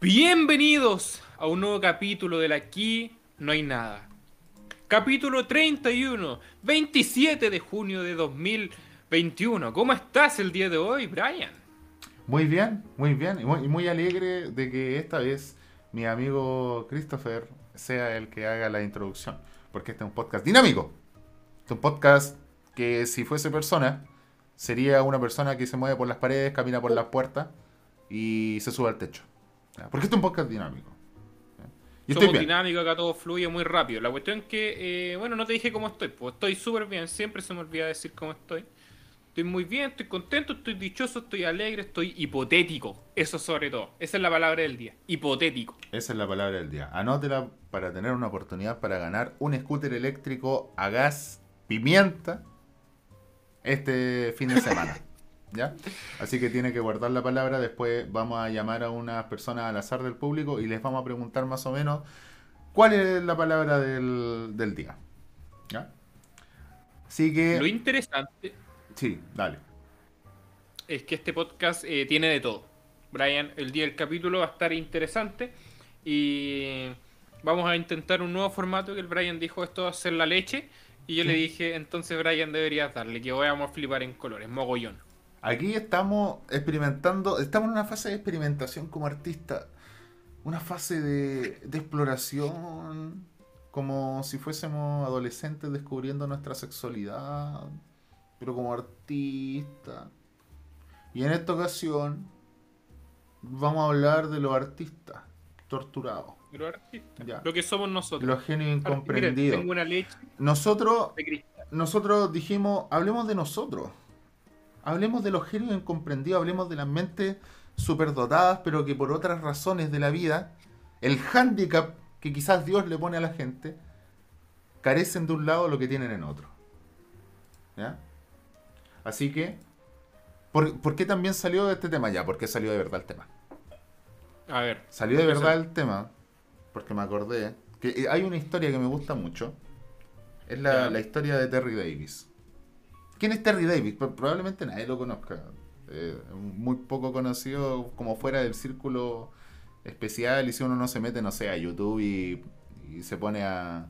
Bienvenidos a un nuevo capítulo del Aquí no hay nada. Capítulo 31, 27 de junio de 2021. ¿Cómo estás el día de hoy, Brian? Muy bien, muy bien. Y muy, alegre de que esta vez mi amigo Christopher sea el que haga la introducción. Porque este es un podcast dinámico. Este es un podcast que si fuese persona, sería una persona que se mueve por las paredes, camina por las puertas y se sube al techo. Porque este es un podcast dinámico. Y Somos estoy bien. dinámicos, acá todo fluye muy rápido. La cuestión es que, eh, bueno, no te dije cómo estoy, pues estoy súper bien, siempre se me olvida decir cómo estoy. Estoy muy bien, estoy contento, estoy dichoso, estoy alegre, estoy hipotético. Eso sobre todo. Esa es la palabra del día. Hipotético. Esa es la palabra del día. Anótela para tener una oportunidad para ganar un scooter eléctrico a gas pimienta este fin de semana. ¿Ya? Así que tiene que guardar la palabra. Después vamos a llamar a unas personas al azar del público y les vamos a preguntar más o menos cuál es la palabra del, del día. ¿Ya? Así Lo que. interesante Sí, dale. es que este podcast eh, tiene de todo. Brian, el día del capítulo va a estar interesante y vamos a intentar un nuevo formato que el Brian dijo esto va a ser la leche y yo Sí. le dije entonces Brian deberías darle que vamos a flipar en colores, mogollón. Aquí estamos experimentando, estamos en una fase de experimentación como artista, una fase de, de exploración, como si fuésemos adolescentes descubriendo nuestra sexualidad, pero como artista. Y en esta ocasión vamos a hablar de los artistas torturados, Pero artista, Ya. lo que somos nosotros. los genios incomprendidos. tengo una leche Nosotros de nosotros dijimos, hablemos de nosotros. Hablemos de los genios incomprendidos, hablemos de las mentes superdotadas, pero que por otras razones de la vida, el hándicap que quizás Dios le pone a la gente, carecen de un lado lo que tienen en otro. ¿Ya? Así que, ¿por, por qué también salió de este tema ya? ¿Por qué salió de verdad el tema? A ver, Salió de ¿Por qué verdad el tema, porque me acordé, que eh, hay una historia que me gusta mucho. Es la historia de Terry Davis. ¿Quién es Terry Davis? Pro- Probablemente nadie lo conozca. Eh, muy poco conocido como fuera del círculo especial y si uno no se mete, no sé, a YouTube y, y se pone a...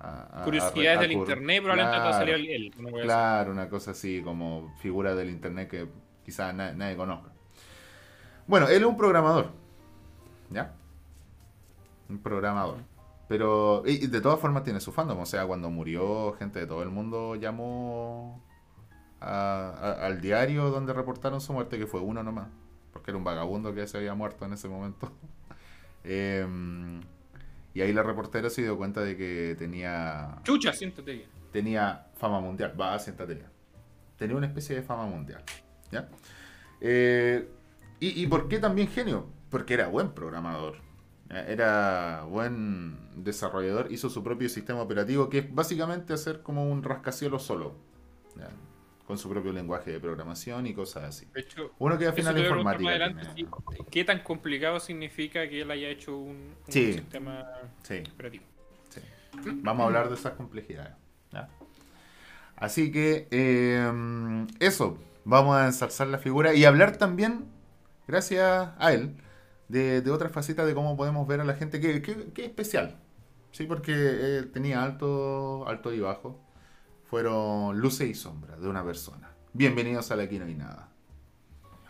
a- a- curiosidades a- del internet probablemente Claro. salir él. Claro, una cosa así como figura del internet que quizás na- nadie conozca. Bueno, él es un programador. ¿Ya? Un programador. Pero y, y de todas formas tiene su fandom. O sea, cuando murió, gente de todo el mundo llamó a- a- al diario donde reportaron su muerte, que fue uno nomás. Porque era un vagabundo que se había muerto en ese momento. Em, y ahí la reportera se dio cuenta de que tenía Chucha, siéntate bien. tenía fama mundial. Va, siéntate ya. Tenía una especie de fama mundial. ¿Ya? Eh, y, ¿Y por qué también genio? Porque era buen programador. ¿ya? Era buen desarrollador. Hizo su propio sistema operativo, que es básicamente hacer como un rascacielos solo. ¿ya? Con su propio lenguaje de programación y cosas así. De hecho, Uno que al final informática. más adelante, tiene- sí. ¿Qué tan complicado significa que él haya hecho un, un Sí. sistema Sí. operativo? Vamos a hablar de esas complejidades. ¿ya? Así que eh, eso, vamos a ensalzar la figura y hablar también, gracias a él, de, de otras facetas de cómo podemos ver a la gente que, que- que es especial. Sí, porque eh, tenía alto, alto y bajo. Fueron luces y sombras de una persona. Bienvenidos a la Aquí no hay nada.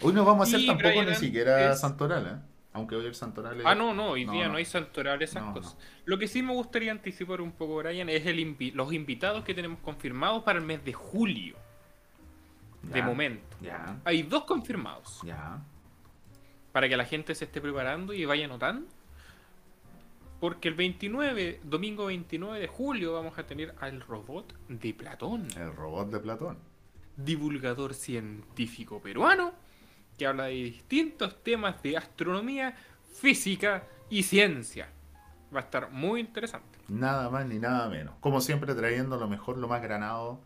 Hoy no vamos a hacer Y tampoco Brian ni siquiera es- Santoral, ¿eh? Aunque hoy el Santoral es... Ah, no, no, hoy No, día no, no. hay santoral, esas No, cosas. Lo que sí me gustaría anticipar un poco, Brian, es el invi- los invitados que tenemos confirmados para el mes de julio. De momento. Ya, Hay dos confirmados. ya. Para que la gente se esté preparando y vaya anotando. Porque el 29, domingo 29 de julio, vamos a tener al robot de Platón. El robot de Platón. divulgador científico peruano que habla de distintos temas de astronomía, física y ciencia. Va a estar muy interesante. Nada más ni nada menos. Como siempre, trayendo lo mejor, lo más granado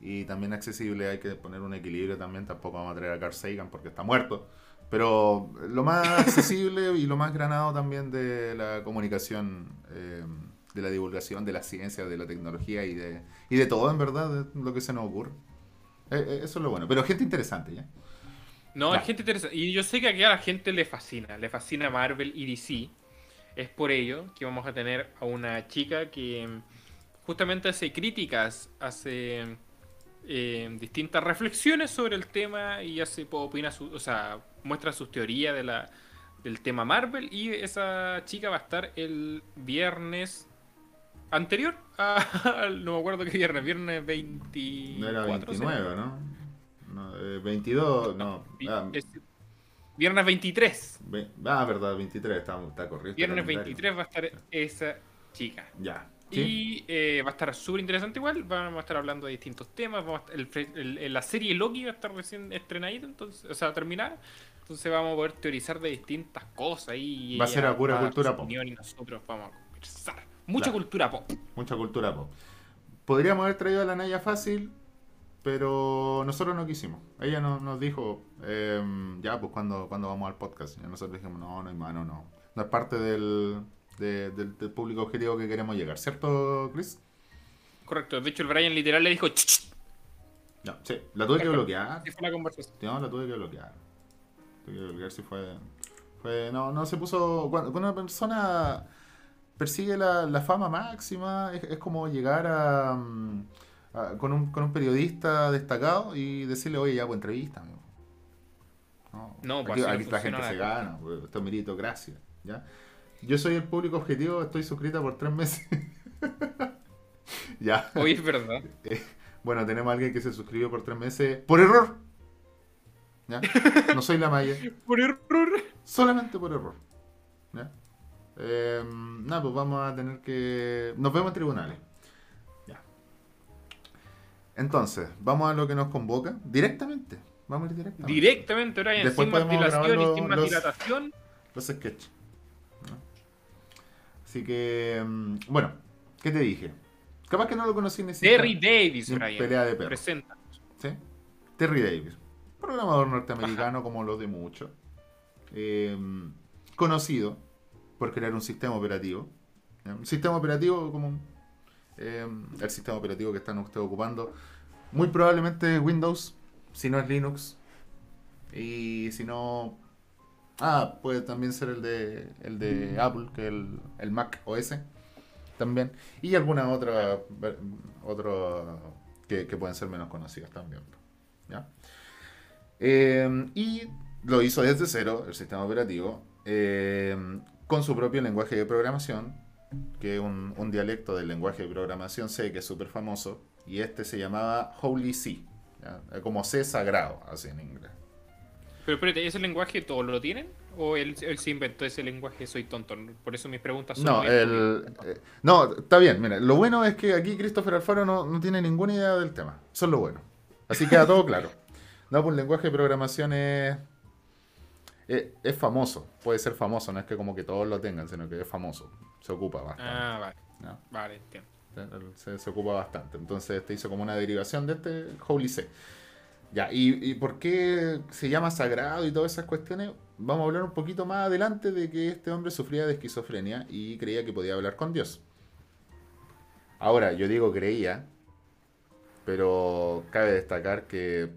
y también accesible. Hay que poner un equilibrio también. Tampoco vamos a traer a Carl Sagan porque está muerto. Pero lo más accesible y lo más granado también de la comunicación, eh, de la divulgación, de la ciencia, de la tecnología y de, y de todo, en verdad, de lo que se nos ocurre. Eh, eh, eso es lo bueno. Pero gente interesante, ¿ya? No, es gente interesante. Y yo sé que aquí a la gente le fascina. Le fascina Marvel y DC. Es por ello que vamos a tener a una chica que justamente hace críticas, hace eh, distintas reflexiones sobre el tema y hace opina su, o sea, muestra sus teorías de la, del tema Marvel. Y esa chica va a estar el viernes anterior. a- no me acuerdo qué viernes, viernes 24. No era ¿será? 29, ¿no? no eh, 22, no. Vi- Ah, es- viernes 23. ve- ah, verdad, 23, está, está correcto. Viernes calendario. 23 va a estar esa chica. Ya. ¿Sí? Y eh, va a estar súper interesante igual. Vamos a estar hablando de distintos temas. Vamos a estar- el fre- el- el- la serie Loki va a estar recién estrenadita, entonces, o sea, terminada. Entonces vamos a poder teorizar de distintas cosas. Y Va a ser a pura cultura pop. Y nosotros vamos a conversar. Mucha Claro. cultura pop. Mucha cultura pop. Podríamos haber traído a la Naya fácil, pero nosotros no quisimos. Ella no- nos dijo, em, ya, pues cuando, cuando vamos al podcast. Y nosotros dijimos, no, no, hermano, no. No es parte del, de- del, del público objetivo que queremos llegar, ¿cierto, Chris? Correcto. De hecho, el Brian literal le dijo. No, sí, la tuve que bloquear. así fue la conversación. No, la tuve que bloquear. Tuve que bloquear si fue. fue no, no se puso. Cuando, cuando una persona persigue la, la fama máxima, es, es como llegar a, mm, a- con, un, con un periodista destacado y decirle, oye, ya, pues entrevista, amigo. No, No, pues aquí, aquí la gente se gana, pues, esto es meritocracia. ¿ya? Yo soy el público objetivo, estoy suscrita por tres meses. ya. Hoy es verdad. Bueno, tenemos a alguien que se suscribió por tres meses por error. ¿Ya? No soy la Maya, Por error. solamente por error. ¿Ya? Eh, nada, pues vamos a tener que. Nos vemos en tribunales. Ya. Entonces, vamos a lo que nos convoca. Directamente. Vamos a ir directamente. Directamente, Brian. Después sin podemos grabar los- los-. Los sketches. Así que. mm, Bueno, ¿qué te dije? Capaz que no lo conocí ni siquiera. Terry Davis, Brian. pelea de perros. Presenta. ¿sí? Terry Davis, programador norteamericano como los de muchos, eh, conocido por crear un sistema operativo. Un sistema operativo como eh, el sistema operativo que están ustedes ocupando, muy probablemente Windows, si no es Linux, y si no... Ah, puede también ser el de, el de Apple, que es el, el Mac OS también. Y algunas otras ver- otro, que, que pueden ser menos conocidas también. ¿ya? Eh, y lo hizo desde cero, el sistema operativo, eh, con su propio lenguaje de programación, que es un, un dialecto del lenguaje de programación C, que es súper famoso, y este se llamaba Holy C, ¿ya? Como C sagrado, así en inglés. Pero espérate, ¿ese lenguaje todos lo tienen? ¿O él, él se inventó ese lenguaje? Soy tonto. Por eso mis preguntas son. No, el, eh, no, está bien, mira, lo bueno es que aquí Christopher Alfaro no, no tiene ninguna idea del tema, eso es lo bueno. Así queda todo claro. No, pues el lenguaje de programación es, es, es famoso, puede ser famoso, no es que como que todos lo tengan, sino que es famoso, se ocupa bastante. Ah, vale. ¿no? Vale, entiendo. Se, se ocupa bastante. Entonces este hizo como una derivación de este Holy C. Ya, y, y por qué se llama sagrado y todas esas cuestiones? Vamos a hablar un poquito más adelante de que este hombre sufría de esquizofrenia y creía que podía hablar con Dios. Ahora, yo digo creía, pero cabe destacar que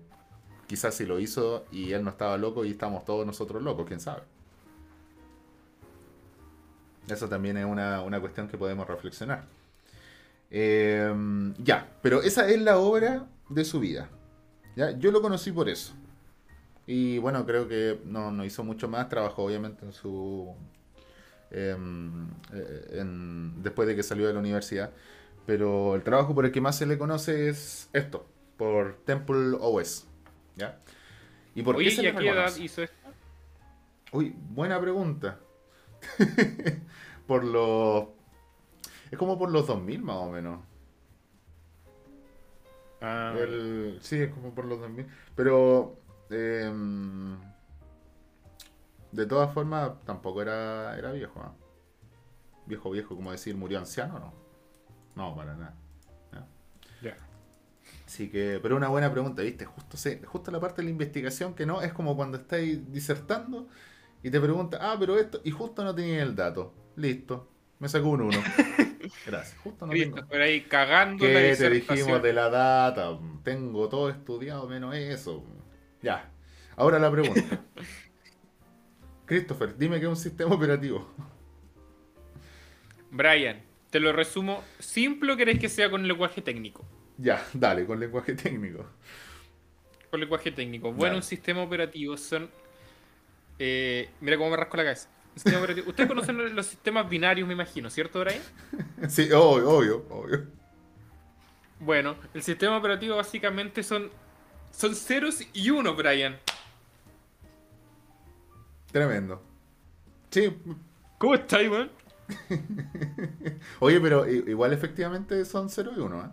quizás si lo hizo y él no estaba loco y estamos todos nosotros locos, quién sabe. Eso también es una, una cuestión que podemos reflexionar. Eh, ya, pero esa es la obra de su vida. ¿Ya? Yo lo conocí por eso. Y bueno, creo que no, no hizo mucho más. Trabajó obviamente en su... em, eh, en- después de que salió de la universidad. Pero el trabajo por el que más se le conoce es esto, por Temple OS. ¿ya? ¿Y por Oye, qué se ¿y a qué edad hizo esto? Uy, buena pregunta. por los... Es como por los 2000 más o menos. Ah, El- sí, es como por los 2000. Pero... em, de todas formas, tampoco era, era viejo. ¿ah? Viejo, viejo, como decir, murió anciano, ¿no? No, para nada. ya. Así que, pero una buena pregunta, ¿viste? Justo, sé- justo la parte de la investigación que no, es como cuando estáis disertando y te pregunta, ah, pero esto, y justo no tenía el dato. Listo, me sacó un 1. Gracias, justo no tengo. Christopher ahí cagando ¿Qué te dijimos de la data? Tengo todo estudiado menos eso. Ya. Ahora la pregunta. Christopher, dime qué es un sistema operativo. Brian, te lo resumo simple o querés que sea con lenguaje técnico. Ya, dale, con lenguaje técnico. Con lenguaje técnico. Bueno, Dale. un sistema operativo son. eh, mira cómo me rasco la cabeza. Ustedes conocen los sistemas binarios, me imagino, ¿cierto, Brian? Sí, obvio, obvio, obvio. Bueno, el sistema operativo básicamente son. Son ceros y unos, Brian. Tremendo. Sí, ¿Cómo estáis, weón? oye, pero igual efectivamente son 0 y 1, ¿eh?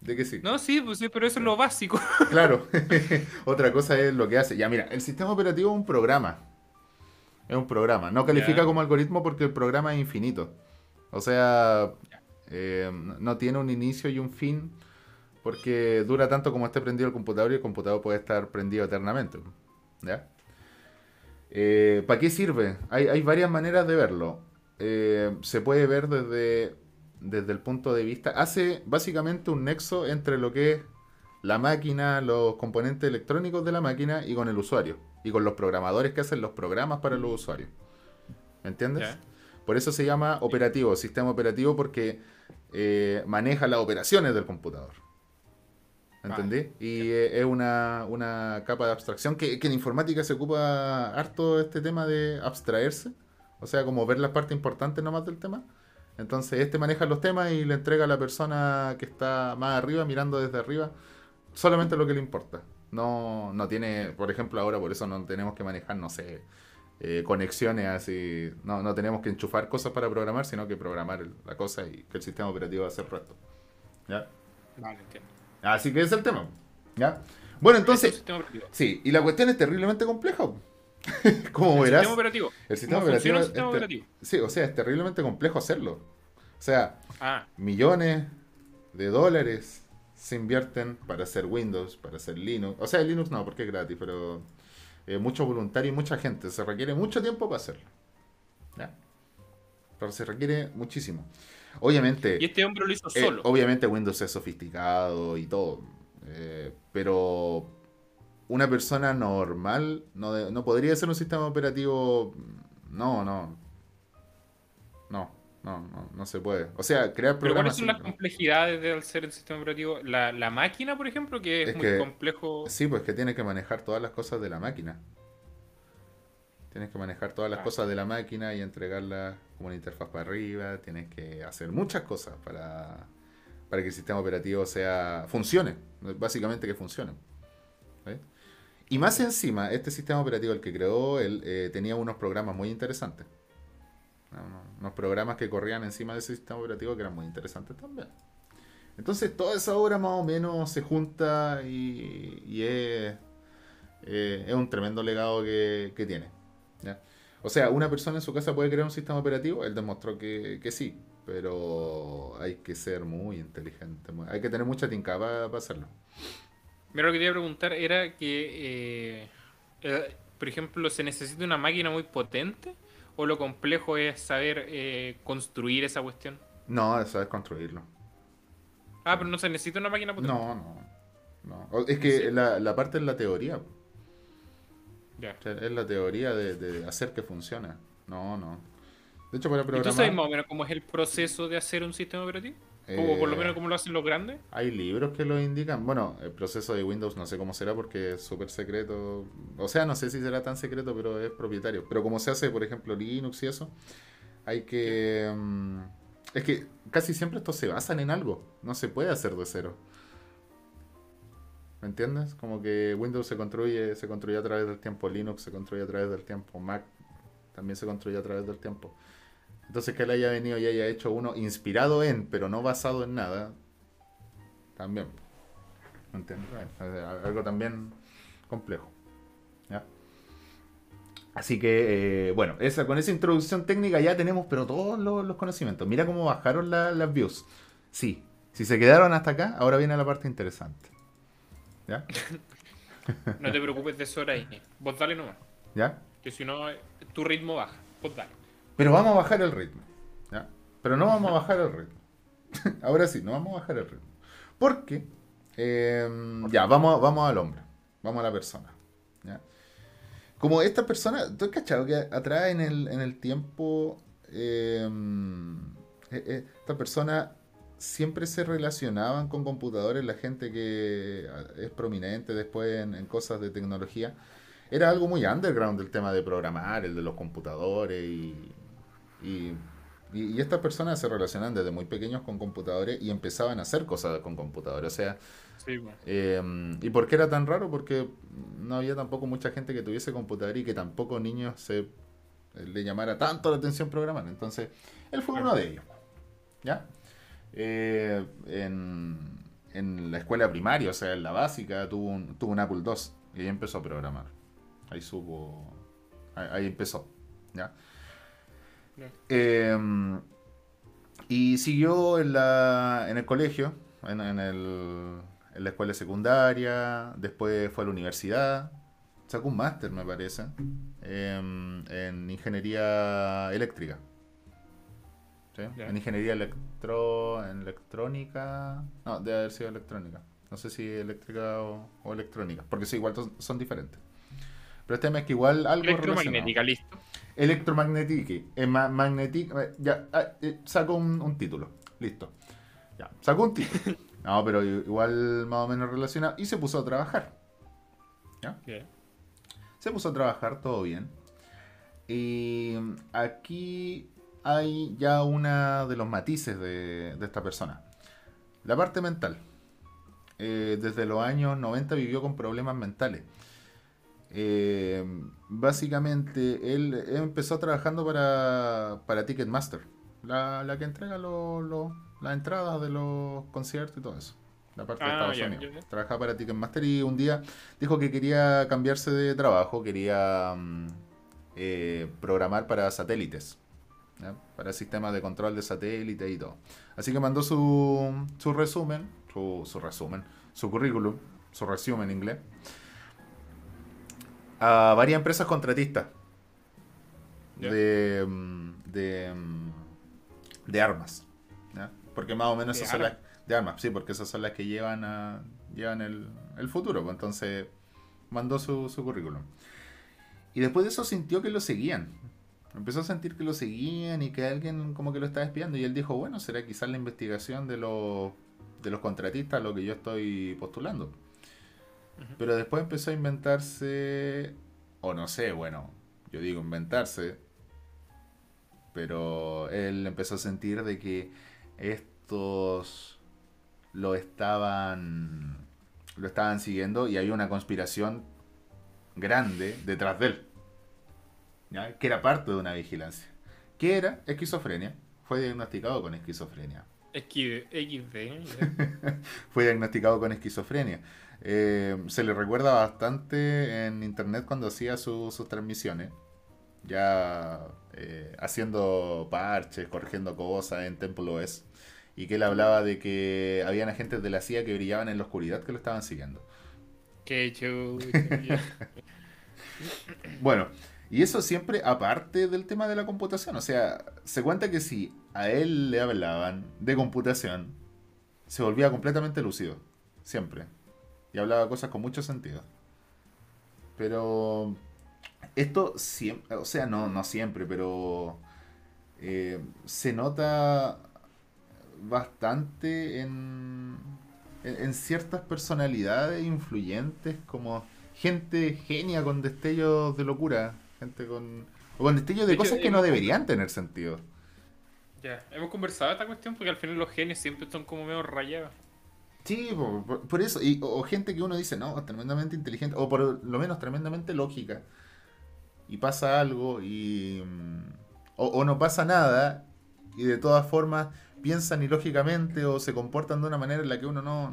De que sí. No, sí, pues sí, pero eso es lo básico. Claro. Otra cosa es lo que hace. Ya, mira, el sistema operativo es un programa. Es un programa. No califica como algoritmo porque el programa es infinito. O sea, eh, no tiene un inicio y un fin porque dura tanto como esté prendido el computador y el computador puede estar prendido eternamente. ¿Ya? ¿Para qué sirve? Hay, hay varias maneras de verlo. Eh, se puede ver desde, desde el punto de vista... Hace básicamente un nexo entre lo que es la máquina, los componentes electrónicos de la máquina y con el usuario. Y con los programadores que hacen los programas para los usuarios. ¿Me entiendes? Por eso se llama operativo, sistema operativo, porque eh, maneja las operaciones del computador. ¿Entendí? Y eh, es una, una capa de abstracción que, que en informática se ocupa harto este tema de abstraerse. O sea, como ver las partes importantes nomás del tema. Entonces, este maneja los temas y le entrega a la persona que está más arriba, mirando desde arriba, solamente lo que le importa. No, no tiene, por ejemplo, ahora por eso no tenemos que manejar, no sé, eh, conexiones así. No, no tenemos que enchufar cosas para programar, sino que programar la cosa y que el sistema operativo hace el resto. ¿Ya? Vale, entiendo. Así que ese es el tema. ¿Ya? Bueno, entonces, sí, y la cuestión es terriblemente compleja. Como El verás, sistema operativo. el sistema ¿Cómo operativo, el sistema operativo? Sí, o sea, es terriblemente complejo hacerlo. O sea, Ah, millones de dólares se invierten para hacer Windows, para hacer Linux. O sea, Linux no, porque es gratis, pero eh, mucho voluntario y mucha gente. Se requiere mucho tiempo para hacerlo. ¿Ya? Pero se requiere muchísimo. Obviamente, y este hombre lo hizo eh, solo. obviamente Windows es sofisticado y todo. eh, pero una persona normal no, de- no podría ser un sistema operativo. No, no. No, no, no, se puede. O sea, crear Pero ¿cuáles programas. son las complejidades de ser el sistema operativo? La, la máquina, por ejemplo, que es, Es muy que- complejo. Sí, pues que tienes que manejar todas las cosas de la máquina. Tienes que manejar todas las Ah. cosas de la máquina y entregarlas como una interfaz para arriba. Tienes que hacer muchas cosas para, para que el sistema operativo sea funcione. Básicamente que funcione. ¿Ves? Y más encima, este sistema operativo, el que creó él, eh, tenía unos programas muy interesantes. Unos, programas que corrían encima de ese sistema operativo que eran muy interesantes también. Entonces toda esa obra más o menos se junta y, es, eh, es un tremendo legado que, que tiene. O sea, una persona en su casa puede crear un sistema operativo, él demostró que, que sí, pero hay que ser muy inteligente, hay que tener mucha tinca para hacerlo. Mira, lo que te iba a preguntar era que, eh, eh, por ejemplo, ¿se necesita una máquina muy potente? ¿O lo complejo es saber eh, construir esa cuestión? No, eso es construirlo. Ah, pero no se necesita una máquina potente. No, no. no. Es que Sí. la, la parte es la teoría. Ya. o sea, Es la teoría de, de hacer que funcione. No, no. De hecho, para ¿Y tú programar... sabes más o menos cómo es el proceso de hacer un sistema operativo? O por lo eh, menos cómo lo hacen los grandes. Hay libros que lo indican. Bueno, el proceso de Windows no sé cómo será porque es súper secreto. O sea, no sé si será tan secreto, pero es propietario. Pero como se hace, por ejemplo, Linux y eso, hay que... mm, es que casi siempre estos se basan en algo. No se puede hacer de cero. ¿Me entiendes? Como que Windows se construye, se construye a través del tiempo, Linux se construye a través del tiempo, Mac también se construye a través del tiempo. Entonces que él haya venido y haya hecho uno inspirado en, pero no basado en nada, también. ¿Me entiendes? Algo también complejo. ¿ya? Así que, eh, bueno, esa, con esa introducción técnica ya tenemos, pero todos los, los conocimientos. Mira cómo bajaron la- las views. Sí, si se quedaron hasta acá, ahora viene la parte interesante. ¿Ya? No te preocupes de eso ahora ahí. Vos dale nomás. ¿Ya? Que si no, tu ritmo baja. Vos dale. Pero vamos a bajar el ritmo. ¿ya? Pero no vamos a bajar el ritmo. Ahora sí, no vamos a bajar el ritmo. Porque, eh, ya, vamos, vamos al hombre. Vamos a la persona. Como esta persona, ¿tú has cachado que atrás en el, en el tiempo, eh, esta persona siempre se relacionaban con computadores, la gente que es prominente después en, cosas de tecnología? Era algo muy underground el tema de programar, el de los computadores y, y y, estas personas se relacionan desde muy pequeños con computadores y empezaban a hacer cosas con computadores. O sea, em, ¿y por qué era tan raro? Porque no había tampoco mucha gente que tuviese computador y que tampoco niños se le llamara tanto la atención programar. Entonces, él fue uno de ellos. ¿Ya? Eh, en, en, la escuela primaria, o sea, en la básica, tuvo un, tuvo un Apple II y ahí empezó a programar. Ahí supo. Ahí, ahí empezó. ¿Ya? Em, y siguió en, la, en el colegio, en, en, el, en la escuela secundaria, después fue a la universidad, sacó un máster, me parece, em, en ingeniería eléctrica. En ingeniería electro, en electrónica. No, debe haber sido electrónica. No sé si eléctrica o, o electrónica, porque sí, igual son diferentes. Pero este tema es que igual algo Electromagnética, listo. Electromagnética. Eh, eh, ya, ah, eh, sacó un, título. Listo. Ya, sacó un título. No, pero igual más o menos relacionado. Y se puso a trabajar. ¿Ya? Se puso a trabajar, todo bien. Y aquí hay ya una de los matices de, de esta persona. La parte mental. desde los años 90 vivió con problemas mentales. Eh, básicamente, él, empezó trabajando para, para Ticketmaster, la, la que entrega las entradas de los conciertos y todo eso. La parte de ah, Estados Unidos. Trabajaba para Ticketmaster y un día dijo que quería cambiarse de trabajo, quería mm, eh, programar para satélites. para sistemas de control de satélite y todo. Así que mandó su, su resumen, su, su resumen, su currículum, su resumen en inglés a varias empresas contratistas de, mm, de, mm, de, armas. Porque más o menos esas son las de armas, sí, porque esas son las que llevan a llevan el, el futuro. Pues entonces mandó su, su currículum. Y después de eso sintió que lo seguían. Empezó a sentir que lo seguían y que alguien como que lo estaba espiando. Y él dijo, bueno, será quizás la investigación de los, de los contratistas lo que yo estoy postulando. Pero después empezó a inventarse, o no sé, bueno, yo digo inventarse, pero él empezó a sentir de que estos lo estaban lo estaban siguiendo y había una conspiración grande detrás de él, que era parte de una vigilancia, que era esquizofrenia, fue diagnosticado con esquizofrenia. XD. fue diagnosticado con esquizofrenia. Eh, se le recuerda bastante en internet cuando hacía sus transmisiones. Ya eh, haciendo parches, corrigiendo cosas en Temple OS. Y que él hablaba de que habían agentes de la CIA que brillaban en la oscuridad que lo estaban siguiendo. Qué chulo. bueno, y eso siempre aparte del tema de la computación. O sea, se cuenta que si a él le hablaban de computación, se volvía completamente lúcido. Siempre y hablaba cosas con mucho sentido. Pero esto siempre, o sea, no, no siempre, pero eh, se nota bastante en, en, ciertas personalidades influyentes, como gente genia con destellos de locura, gente con, o con destellos de, cosas que no deberían tener sentido. Ya, hemos conversado esta cuestión porque al final los genios siempre son como medio rayados. Sí, por, eso. Y, o, gente que uno dice, no, tremendamente inteligente, o por lo menos tremendamente lógica. Y pasa algo y... Mm, o, no pasa nada y de todas formas piensan ilógicamente o se comportan de una manera en la que uno no,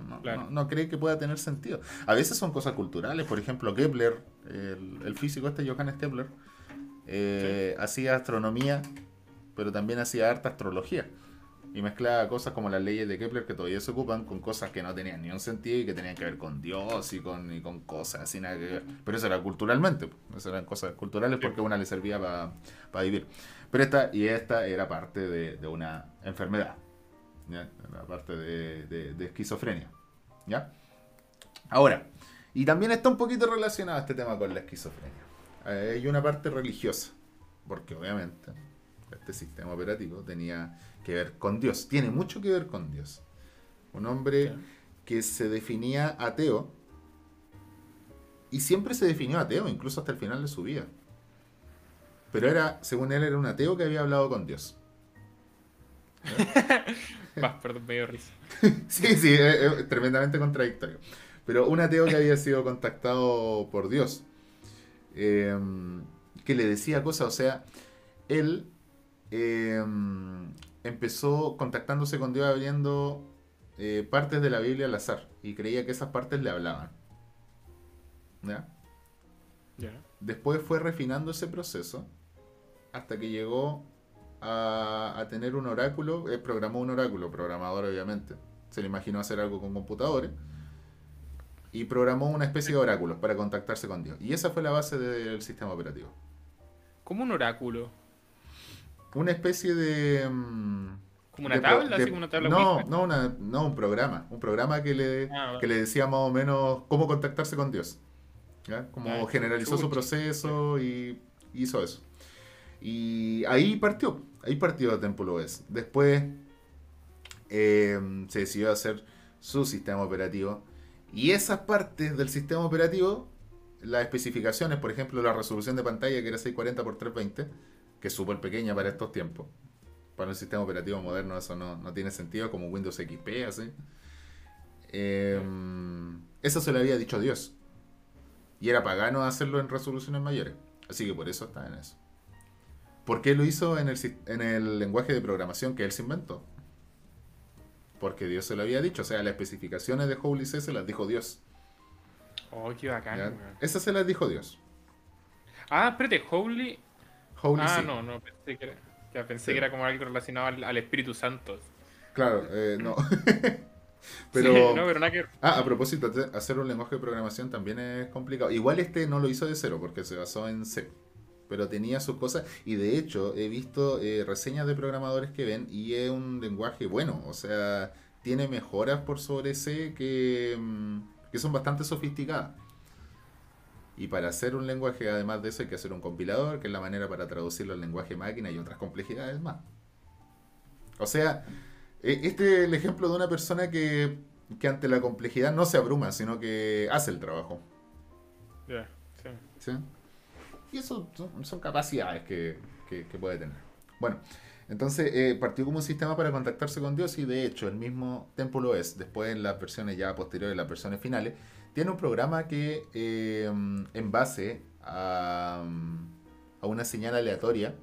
no, cree que pueda tener sentido. A veces son cosas culturales, por ejemplo, Kepler, el, físico este Johannes Kepler, eh, hacía astronomía, pero también hacía harta astrología y mezclaba cosas como las leyes de Kepler que todavía se ocupan con cosas que no tenían ni un sentido y que tenían que ver con Dios y con, y con cosas así nada que ver. Pero eso era culturalmente, eso eran cosas culturales porque una le servía para vivir. Pero esta y esta era parte de, una enfermedad, ¿ya? Era parte de, de, esquizofrenia. ¿ya? Ahora, Y también está un poquito relacionado este tema con la esquizofrenia. Eh, hay una parte religiosa, porque obviamente este sistema operativo tenía que ver con Dios, tiene mucho que ver con Dios. Un hombre que se definía ateo y siempre se definió ateo, incluso hasta el final de su vida. Pero era, según él, era un ateo que había hablado con Dios. Va, perdón, medio risa. sí, sí, es, tremendamente contradictorio. Pero un ateo que había sido contactado por Dios, em, que le decía cosas, o sea, él em, empezó contactándose con Dios abriendo eh, partes de la Biblia al azar y creía que esas partes le hablaban. ¿Ya? Después fue refinando ese proceso hasta que llegó a, tener un oráculo, eh, programó un oráculo, programador obviamente, se le imaginó hacer algo con computadores y programó una especie de oráculos para contactarse con Dios. Y esa fue la base del sistema operativo. ¿Cómo un oráculo? Una especie de... Mm, ¿Como una tabla? ¿Así como una tabla no, no, no, un programa. Un programa que le, ah, que le decía más o menos cómo contactarse con Dios. Como ah, generalizó su proceso y hizo eso. Y ahí partió, ahí partió Temple OS. Después eh, se decidió hacer su sistema operativo. Y esas partes del sistema operativo, las especificaciones, por ejemplo, la resolución de pantalla que era 640 x 320, que es súper pequeña para estos tiempos para un sistema operativo moderno eso no, tiene sentido, como Windows XP, así. Em, eso se lo había dicho Dios. Y era pagano hacerlo en resoluciones mayores. Así que por eso está en eso. ¿Por qué lo hizo en el, en el lenguaje de programación que él se inventó? Porque Dios se lo había dicho. O sea, las especificaciones de Holy C se las dijo Dios. Oh, qué bacán. Esas se las dijo Dios. Ah, espérate, Holy. Holy ah, no, no, pensé que era pensé que era como algo relacionado al, Espíritu Santo. Claro, eh, no. pero, no, pero nada que... Ah, a propósito, hacer un lenguaje de programación también es complicado. Igual este no lo hizo de cero porque se basó en C. Pero tenía sus cosas y de hecho he visto eh, reseñas de programadores que ven y es un lenguaje bueno. O sea, tiene mejoras por sobre C que, mm, que son bastante sofisticadas. Y para hacer un lenguaje, además de eso, hay que hacer un compilador, que es la manera para traducirlo al lenguaje máquina y otras complejidades más. O sea, e, este es el ejemplo de una persona que, ante la complejidad no se abruma, sino que hace el trabajo. Ya, sí. Y eso son, capacidades que, puede tener. Bueno, entonces eh, partió como un sistema para contactarse con Dios y de hecho el mismo templo es, después en las versiones ya posteriores, las versiones finales, tiene un programa que eh, en base a, a, una señal aleatoria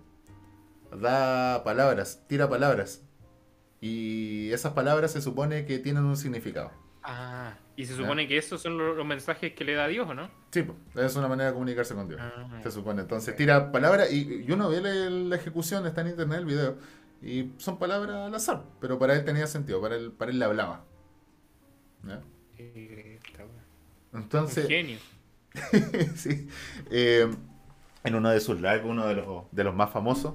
da palabras, tira palabras. Y esas palabras se supone que tienen un significado. Ah, y se supone que esos son los, mensajes que le da Dios, ¿o no? Sí, es una manera de comunicarse con Dios. Ah, se supone. Entonces tira palabras y, uno ve la, ejecución, está en internet el video. Y son palabras al azar, pero para él tenía sentido, para él, para él le hablaba. ¿Ya? Entonces. genio. sí. Eh, en uno de sus lives, uno de los, de los más famosos,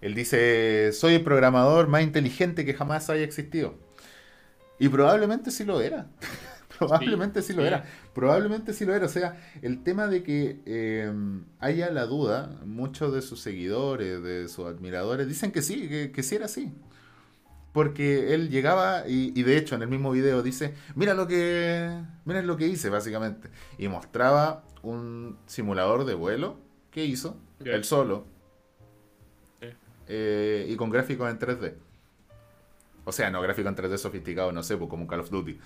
él dice: Soy el programador más inteligente que jamás haya existido. Y probablemente sí lo era. probablemente sí, lo era. Probablemente sí lo era. O sea, el tema de que eh, haya la duda, muchos de sus seguidores, de sus admiradores, dicen que sí, que, que sí era así. Porque él llegaba y, de hecho en el mismo video dice, mira lo que mira lo que hice básicamente. Y mostraba un simulador de vuelo que hizo, él solo, eh, y con gráficos en 3D. O sea, no gráfico en 3D sofisticado, no sé, pues, como un Call of Duty.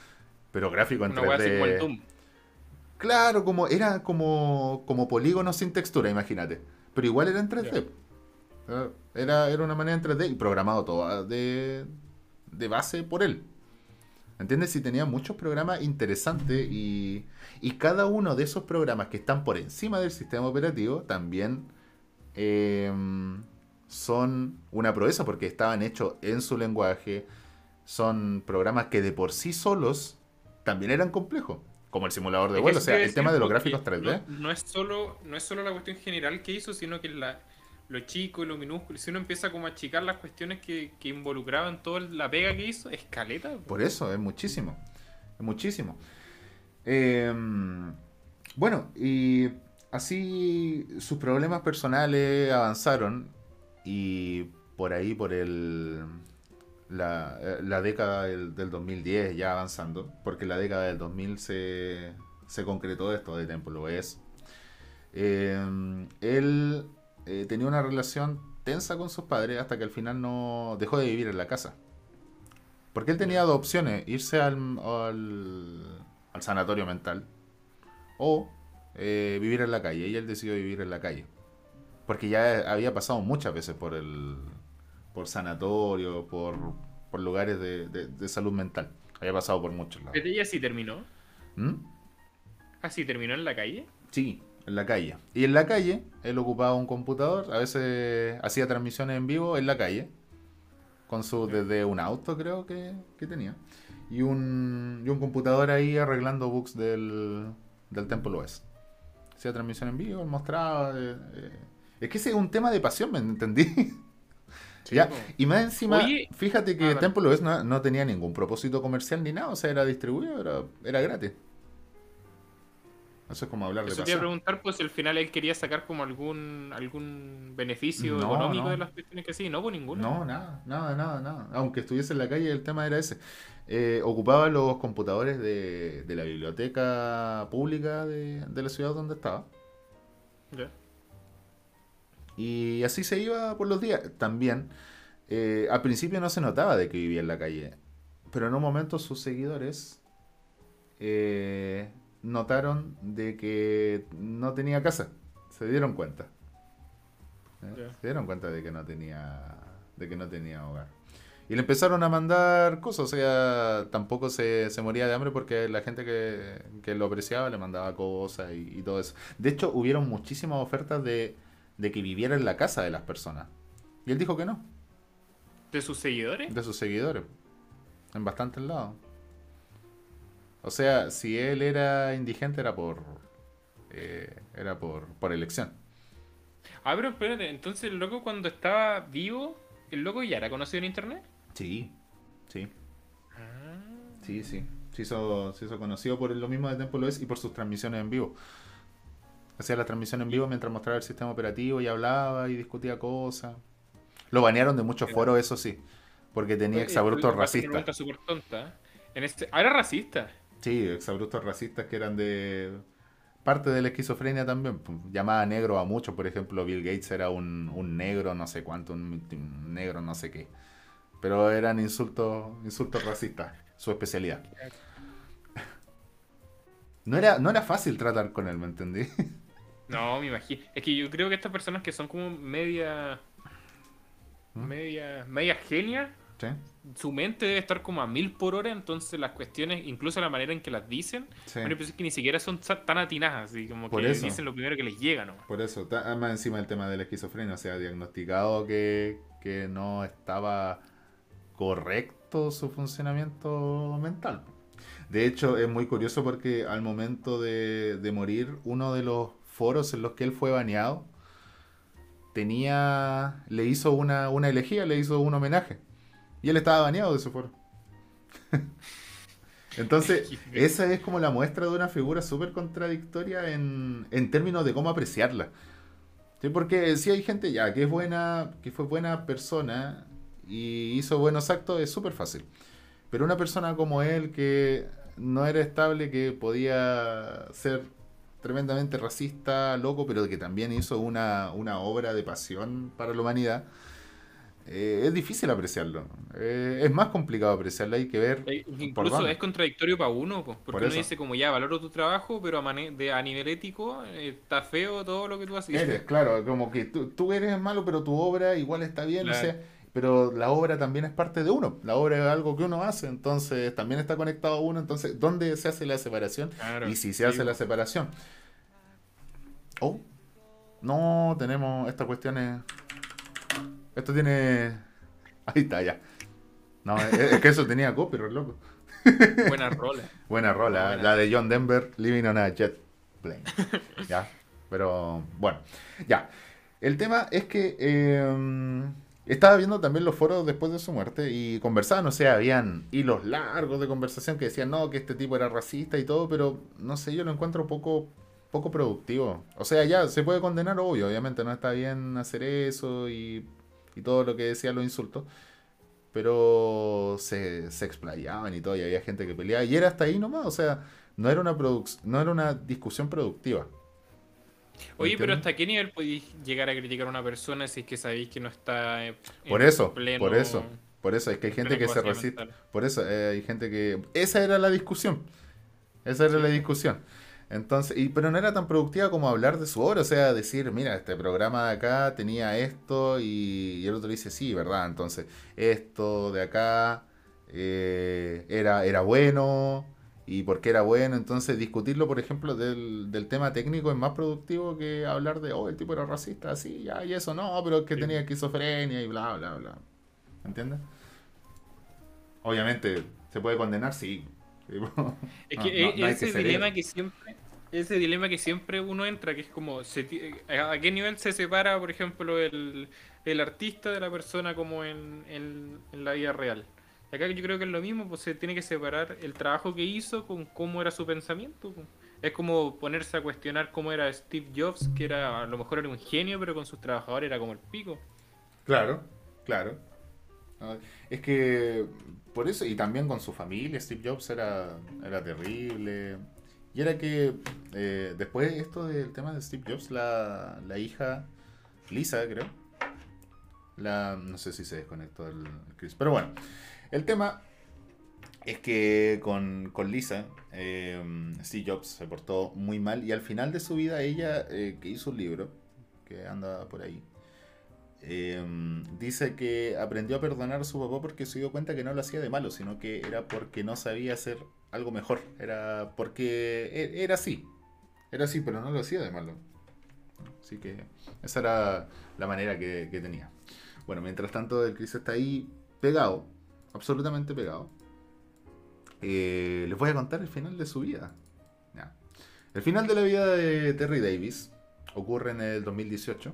Pero gráfico en 3D. Claro, como era como, como polígonos sin textura, imagínate. Pero igual era en 3D. Era, era una manera en 3D y programado todo de, de base por él. ¿Entiendes? Y tenía muchos programas interesantes y, y, cada uno de esos programas que están por encima del sistema operativo también em, son una proeza porque estaban hechos en su lenguaje. Son programas que de por sí solos también eran complejos. Como el simulador de vuelo, o sea, el tema de los gráficos 3D. No, es solo, no es solo la cuestión general que hizo, sino que la, lo chico y lo minúsculo. Si uno empieza como a achicar las cuestiones que, involucraban toda la pega que hizo, escaleta. Por eso, es muchísimo. Es muchísimo. Em, bueno, y así sus problemas personales avanzaron y por ahí, por el la, eh, la década del, del 2010 ya avanzando, porque la década del 2000 se, se concretó esto de Temple OS. Eh, él eh, tenía una relación tensa con sus padres hasta que al final no dejó de vivir en la casa. Porque él tenía dos opciones, irse al, al, al sanatorio mental o eh, vivir en la calle. Y él decidió vivir en la calle. Porque ya había pasado muchas veces por el por sanatorio, por, por lugares de, de- de salud mental. Había pasado por muchos lados. ¿Pero ella sí terminó? ¿Mm? ¿Así terminó en la calle? Sí, en la calle. Y en la calle, él ocupaba un computador, a veces hacía transmisiones en vivo en la calle, con su desde un auto creo que, que tenía, y un, y un computador ahí arreglando bugs del, del Temple OS. Hacía transmisión en vivo, él mostraba... eh, eh, Es que ese es un tema de pasión, ¿me entendí? Ya. Y más encima, Oye, fíjate que ah. Temple OS no, no tenía ningún propósito comercial ni nada, o sea, era distribuido, era, era gratis. Eso es como hablar de Eso te iba a pasión. preguntar, pues, si al final él quería sacar como algún algún beneficio No, económico no. de las cuestiones que sí, no, por ninguno. No, nada, nada, nada, nada. Aunque estuviese en la calle, el tema era ese. Eh, ocupaba los computadores de, de la biblioteca pública de, de la ciudad donde estaba. Ya. Y así se iba por los días. También, eh, al principio no se notaba de que vivía en la calle. Pero en un momento sus seguidores eh, notaron de que no tenía casa. Se dieron cuenta. ¿Eh? Se dieron cuenta de que no tenía de que no tenía hogar. Y le empezaron a mandar cosas, o sea, tampoco se, se moría de hambre porque la gente que, que lo apreciaba le mandaba cosas y, y todo eso. De hecho, hubieron muchísimas ofertas de, de que viviera en la casa de las personas. Y él dijo que no, ¿De sus seguidores? de sus seguidores. En bastantes lados. O sea, si él era indigente era por... eh, era por, por elección. Ah, pero espérate, entonces el loco cuando estaba vivo, ¿el loco ya era conocido en internet? Sí, sí. Ah. Sí, sí. Se hizo, se hizo conocido por lo mismo de Temple OS y por sus transmisiones en vivo. Hacía la transmisión en vivo mientras mostraba el sistema operativo y hablaba y discutía cosas. Lo banearon de muchos foros, eso sí. Porque tenía exabruptos racistas. En este... Era racista. Sí, exabruptos racistas que eran de parte de la esquizofrenia también. pues, Llamaba negro a muchos, por ejemplo, Bill Gates era un, un negro no sé cuánto, un, un negro no sé qué. Pero eran insultos, insultos racistas, su especialidad. No era, no era fácil tratar con él, ¿me entendí? No, me imagino. Es que yo creo que estas personas que son como media. ¿Mm? media. media genias, ¿Sí? su mente debe estar como a mil por hora, entonces las cuestiones, incluso la manera en que las dicen, Sí. bueno, pues es que ni siquiera son tan atinadas, así como Por que eso. dicen lo primero que les llega, ¿no? Por eso, ta- además encima el tema de la esquizofrenia, o sea, diagnosticado que, que no estaba correcto su funcionamiento mental. De hecho, es muy curioso porque al momento de, de morir, uno de los foros en los que él fue baneado tenía, le hizo una, una elegía, le hizo un homenaje. Y él estaba baneado de ese foro. Entonces, esa es como la muestra de una figura súper contradictoria en, en términos de cómo apreciarla. ¿Sí? Porque si hay gente ya que es buena, que fue buena persona y hizo buenos actos, es súper fácil. Pero una persona como él que no era estable, que podía ser tremendamente racista, loco, pero que también hizo una, una obra de pasión para la humanidad, eh, es difícil apreciarlo. Eh, es más complicado apreciarlo, hay que ver Eh, Incluso es contradictorio para uno, po, porque Por uno eso. dice como ya, valoro tu trabajo, pero a, de, a nivel ético está feo todo lo que tú haces. Eres, claro, como que tú, tú eres malo, pero tu obra igual está bien, Claro. o sea, pero la obra también es parte de uno, la obra es algo que uno hace, entonces también está conectado a uno, entonces, ¿dónde se hace la separación? Claro, y si se sí, hace la separación. Oh, no, tenemos estas cuestiones, esto tiene, ahí está, ya. No, es, es que eso tenía copyright, loco. Buena rola. Buena rola, Buena. la de John Denver, Living on a Jet Plane. ya, pero bueno, ya. El tema es que eh, Estaba viendo también los foros después de su muerte y conversaban, o sea, habían hilos largos de conversación que decían, no, que este tipo era racista y todo, pero no sé, yo lo encuentro poco, poco productivo. O sea, ya se puede condenar, obvio, obviamente no está bien hacer eso y, y todo lo que decía los insultos, pero se, se explayaban y todo, y había gente que peleaba, y era hasta ahí nomás, o sea, no era una, no era una discusión productiva. Oye, pero ¿hasta qué nivel podéis llegar a criticar a una persona si es que sabéis que no está en por eso, por eso, por eso es que hay gente que se resiste, por eso eh, hay gente que esa era la discusión, esa era la discusión. Entonces, y, pero no era tan productiva como hablar de su obra, o sea, decir, mira, este programa de acá tenía esto y, el otro dice, sí, ¿verdad? Entonces, esto de acá eh, era, era bueno, y por qué era bueno. Entonces, discutirlo, por ejemplo, del, del, tema técnico es más productivo que hablar de, oh, el tipo era racista, así, ya, y eso no, pero es que tenía esquizofrenia y bla, bla, bla. ¿Entiendes? Obviamente, ¿se puede condenar? Sí. es que e, ese dilema que siempre ese dilema que siempre uno entra, que es como, ¿a qué nivel se separa, por ejemplo, el, el artista de la persona como en, en, en la vida real? Acá yo creo que es lo mismo, pues se tiene que separar el trabajo que hizo con cómo era su pensamiento. Pues. Es como ponerse a cuestionar cómo era Steve Jobs, que era a lo mejor era un genio, pero con sus trabajadores era como el pico. Claro, claro. Es que por eso, y también con su familia, Steve Jobs era, era terrible. Y era que eh, después de esto del tema de Steve Jobs, la, la hija, Lisa, creo. La, no sé si se desconectó el Chris, pero bueno. El tema es que con, Lisa, eh, Steve Jobs se portó muy mal y al final de su vida ella, eh, que hizo un libro, que anda por ahí, eh, dice que aprendió a perdonar a su papá porque se dio cuenta que no lo hacía de malo, sino que era porque no sabía hacer algo mejor. Era porque e, era así. Era así, pero no lo hacía de malo. Así que esa era la manera que, tenía. Bueno, mientras tanto el Chris está ahí pegado absolutamente pegado. Eh, les voy a contar el final de su vida. El final de la vida de Terry Davis ocurre en el 2018,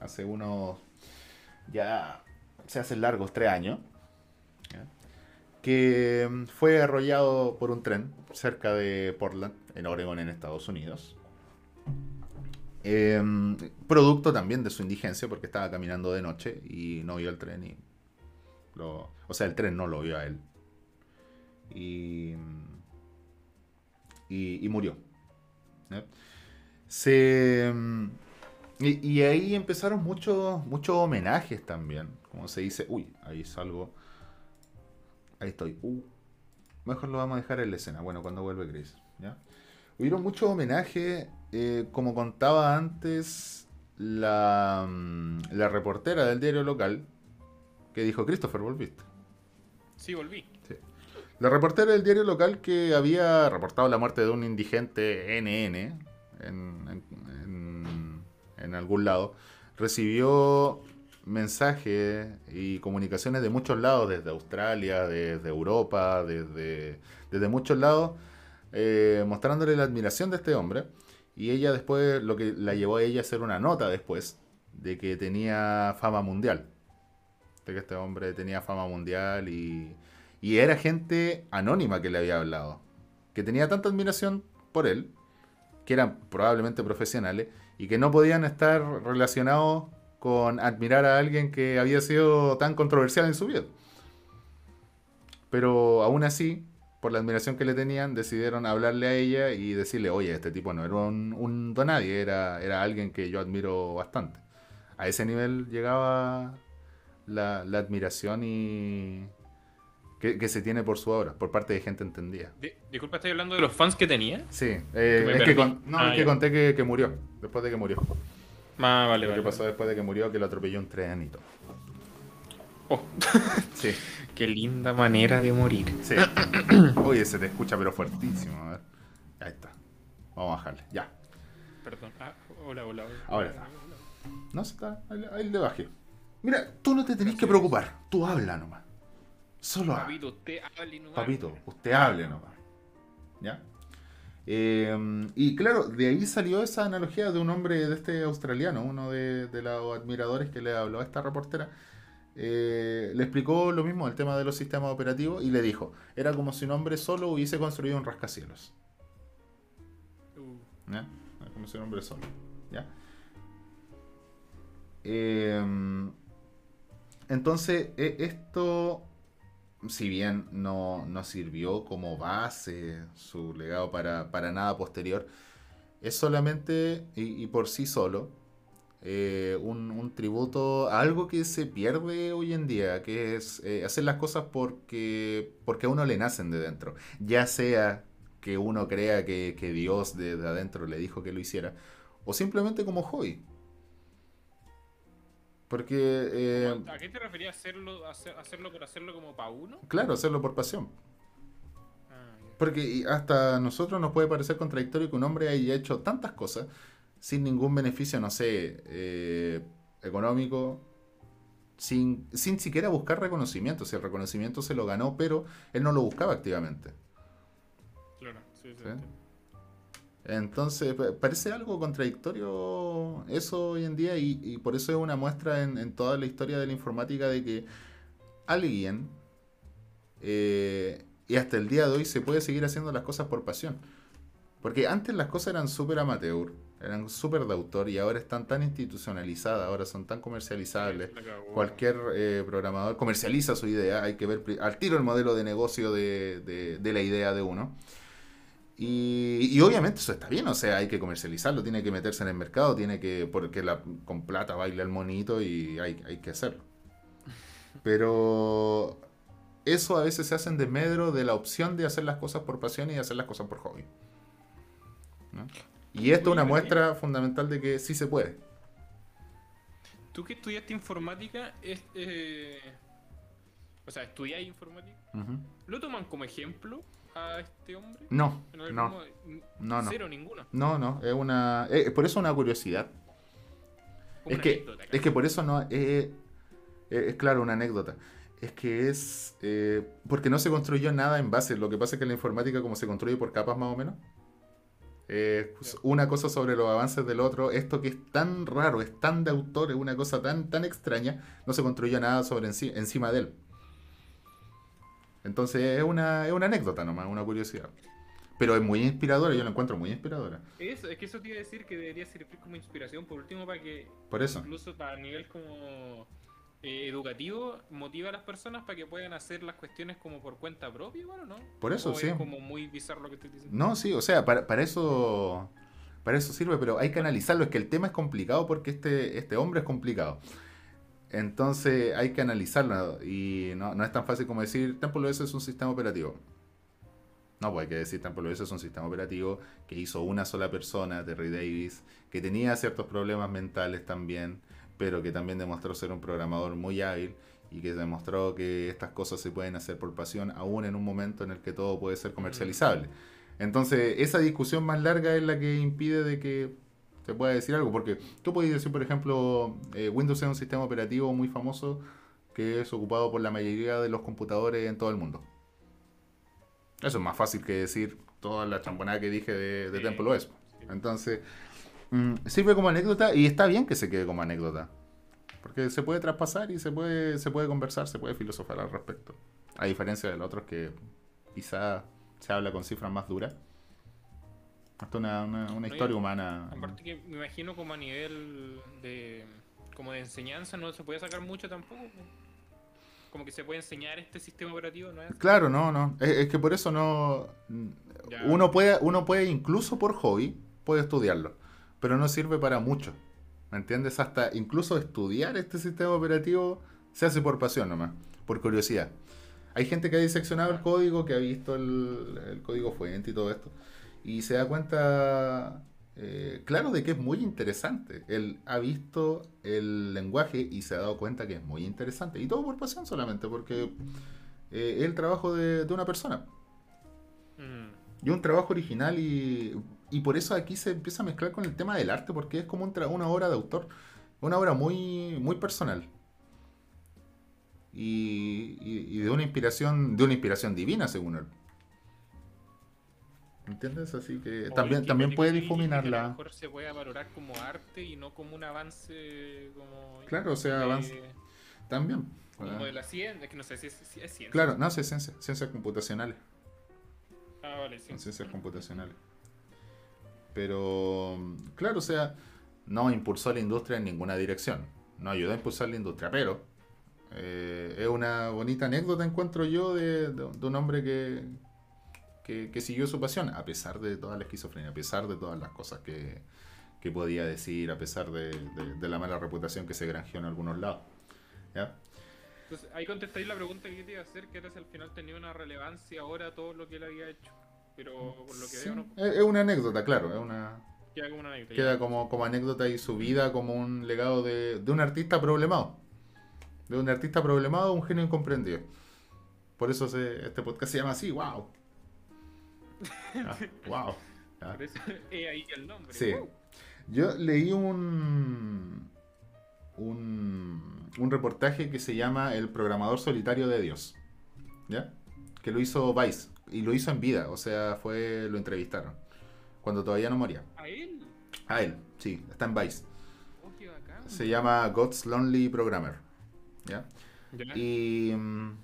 hace unos, ya se hacen largos tres años, que fue arrollado por un tren cerca de Portland, en Oregon, en Estados Unidos. Em, producto también de su indigencia, porque estaba caminando de noche y no vio el tren y o sea, el tren no lo vio a él. Y, y, murió. Se, y, ahí empezaron muchos muchos homenajes también. Como se dice, uy, ahí salgo. Ahí estoy. Uh, mejor lo vamos a dejar en la escena. Bueno, cuando vuelve Chris. ¿ya? Hubieron muchos homenajes. Eh, como contaba antes la, la reportera del diario local, que dijo, Christopher, ¿volviste? Sí, volví. La reportera del diario local que había reportado la muerte de un indigente NN en, en, algún lado, recibió mensajes y comunicaciones de muchos lados, desde Australia, desde Europa, desde, desde muchos lados, eh, mostrándole la admiración de este hombre. Y ella después, lo que la llevó a ella a hacer una nota después, de que tenía fama mundial que este hombre tenía fama mundial y, era gente anónima que le había hablado, que tenía tanta admiración por él, que eran probablemente profesionales y que no podían estar relacionados con admirar a alguien que había sido tan controversial en su vida. Pero aún así, por la admiración que le tenían, decidieron hablarle a ella y decirle, oye, este tipo no era un, un donadie, era, era alguien que yo admiro bastante. A ese nivel llegaba la, admiración y que, se tiene por su obra, por parte de gente entendida. disculpa, ¿estás hablando de los fans que tenía? Sí, eh, es, que no, ah, es que conté que, murió, después de que murió. Ah, vale, Lo que pasó después de que murió, que lo atropelló un tren y todo. Oh. sí. Qué linda manera de morir. Sí. Oye, se te escucha pero fuertísimo. A ver. Ahí está. Vamos a bajarle. Ya. Perdón. Ah, hola, hola, hola. Ahora está. No, se está. Ahí, ahí le bajé. Mira, tú no te tenés que preocupar. Tú habla nomás. Solo Papito, usted hable nomás. Papito, usted hable nomás. ¿Ya? Em, y claro, de ahí salió esa analogía de un hombre de este australiano, uno de, los admiradores que le habló a esta reportera, eh, le explicó lo mismo, el tema de los sistemas operativos, y le dijo, era como si un hombre solo hubiese construido un rascacielos. Uh, ¿ya? Era Como si un hombre solo. ¿ya? Eh, entonces, e- esto, si bien no, no sirvió como base su legado para, para nada posterior, es solamente y, por sí solo eh, un, un tributo a algo que se pierde hoy en día, que es eh, hacer las cosas porque, porque a uno le nacen de dentro, ya sea que uno crea que, que Dios desde adentro le dijo que lo hiciera, o simplemente como hobby. Porque, eh, ¿A qué te referías hacerlo, hacer- hacerlo por hacerlo como para uno? claro, hacerlo por pasión. Ah. Porque hasta a nosotros nos puede parecer contradictorio que un hombre haya hecho tantas cosas sin ningún beneficio, no sé, eh, económico, sin, sin siquiera buscar reconocimiento. Si el reconocimiento se lo ganó, pero él no lo buscaba activamente. Claro, sí, sí. ¿Sí? Entonces, pa- parece algo contradictorio eso hoy en día y, y por eso es una muestra en, en toda la historia de la informática de que alguien, eh, y hasta el día de hoy, se puede seguir haciendo las cosas por pasión. Porque antes las cosas eran súper amateur, eran súper de autor y ahora están tan institucionalizadas, ahora son tan comercializables. Cualquier eh, programador comercializa su idea, hay que ver al tiro el modelo de negocio de, de- de la idea de uno. Y, y obviamente eso está bien, o sea, hay que comercializarlo, tiene que meterse en el mercado, tiene que, porque la, con plata baila el monito y hay, hay que hacerlo. Pero eso a veces se hace en desmedro de la opción de hacer las cosas por pasión y de hacer las cosas por hobby. ¿no? Y esto es una muestra fundamental de que sí se puede. Tú que estudiaste informática, es, eh, o sea, estudiáis informática. ¿lo toman como ejemplo a este hombre? No, no, no, no. Cero, ninguno. No, no, es una. eh, por eso una curiosidad. Es que, anécdota, es que por eso no. eh, eh, es claro, una anécdota. Es que es. eh, porque no se construyó nada en base. Lo que pasa es que la informática, como se construye por capas más o menos, eh, una cosa sobre los avances del otro. Esto que es tan raro, es tan de autor, es una cosa tan, tan extraña, no se construyó nada sobre enci- encima de él. Entonces es una, es una anécdota nomás, una curiosidad. Pero es muy inspiradora, yo la encuentro muy inspiradora. Eso, es que eso te iba a decir que debería servir como inspiración, por último, para que Por eso. incluso a nivel como eh, educativo motiva a las personas para que puedan hacer las cuestiones como por cuenta propia, bueno, ¿no? Por eso, O sí. Es como muy bizarro lo que estoy diciendo. No, sí, o sea, para, para eso para eso sirve, pero hay que analizarlo. Es que el tema es complicado porque este, este hombre es complicado. Entonces hay que analizarlo y no, no es tan fácil como decir Temple OS es un sistema operativo. No, pues hay que decir Temple OS es un sistema operativo que hizo una sola persona, Terry Davis, que tenía ciertos problemas mentales también, pero que también demostró ser un programador muy hábil y que demostró que estas cosas se pueden hacer por pasión, aún en un momento en el que todo puede ser comercializable. Entonces, esa discusión más larga es la que impide de que se pueda decir algo, porque tú puedes decir, por ejemplo, eh, Windows es un sistema operativo muy famoso que es ocupado por la mayoría de los computadores en todo el mundo. Eso es más fácil que decir toda la chambonada que dije de, de Sí. Temple OS. Entonces, mm, sirve como anécdota y está bien que se quede como anécdota. Porque se puede traspasar y se puede, se puede conversar, se puede filosofar al respecto. A diferencia de los otros que quizá se habla con cifras más duras. Es una, una, una historia humana. Aparte que me imagino como a nivel de como de enseñanza no se puede sacar mucho tampoco. po. Como que se puede enseñar este sistema operativo, ¿no es? Claro, no, no. Es, es que por eso no. Ya. Uno puede, uno puede, incluso por hobby, puede estudiarlo. Pero no sirve para mucho. ¿Me entiendes? Hasta incluso estudiar este sistema operativo se hace por pasión nomás, por curiosidad. Hay gente que ha diseccionado el código, que ha visto el, el código fuente y todo esto. Y se da cuenta, eh, claro, de que es muy interesante. Él ha visto el lenguaje y se ha dado cuenta que es muy interesante. Y todo por pasión solamente, porque eh, es el trabajo de, de una persona. Mm. Y un trabajo original y, y por eso aquí se empieza a mezclar con el tema del arte, porque es como un tra- una obra de autor, una obra muy, muy personal. Y, y- y de una inspiración, de una inspiración divina, según él. ¿Entiendes? Así que también, también puede que A lo difuminarla. mejor se puede valorar como arte y no como un avance como Claro, o sea, de- avance. También. Como de la ciencia, es que no sé si es, si es ciencia. Claro, no, es ciencia, ciencias computacionales. Ah, vale, sí. en ciencias computacionales. Pero, claro, o sea, no impulsó a la industria en ninguna dirección. No ayudó a impulsar la industria, pero eh, es una bonita anécdota, encuentro yo, de, de- de un hombre que, que, que siguió su pasión, a pesar de toda la esquizofrenia, a pesar de todas las cosas que, que podía decir, a pesar de, de- de la mala reputación que se granjeó en algunos lados. ¿Ya? Entonces, ahí contestáis la pregunta que te iba a hacer, que era si al final tenía una relevancia ahora todo lo que él había hecho. Pero por lo que Sí, veo no es, una anécdota, claro, es una, queda como una anécdota. queda como, como anécdota y su vida como un legado de, de un artista problemado. De un artista problemado, un genio incomprendido. Por eso se- este podcast se llama así, wow. Ah, wow. Ah. Por eso es ahí el nombre. Sí. ¡Wow! Yo leí un, un un reportaje que se llama El programador solitario de Dios. ¿Ya? Que lo hizo Vice. Y lo hizo en vida. O sea, fue lo entrevistaron. Cuando todavía no moría. ¿A él? A él, sí, está en Vice. Oh, qué bacán. Se llama God's Lonely Programmer. ¿Ya? Ya. Y, mm,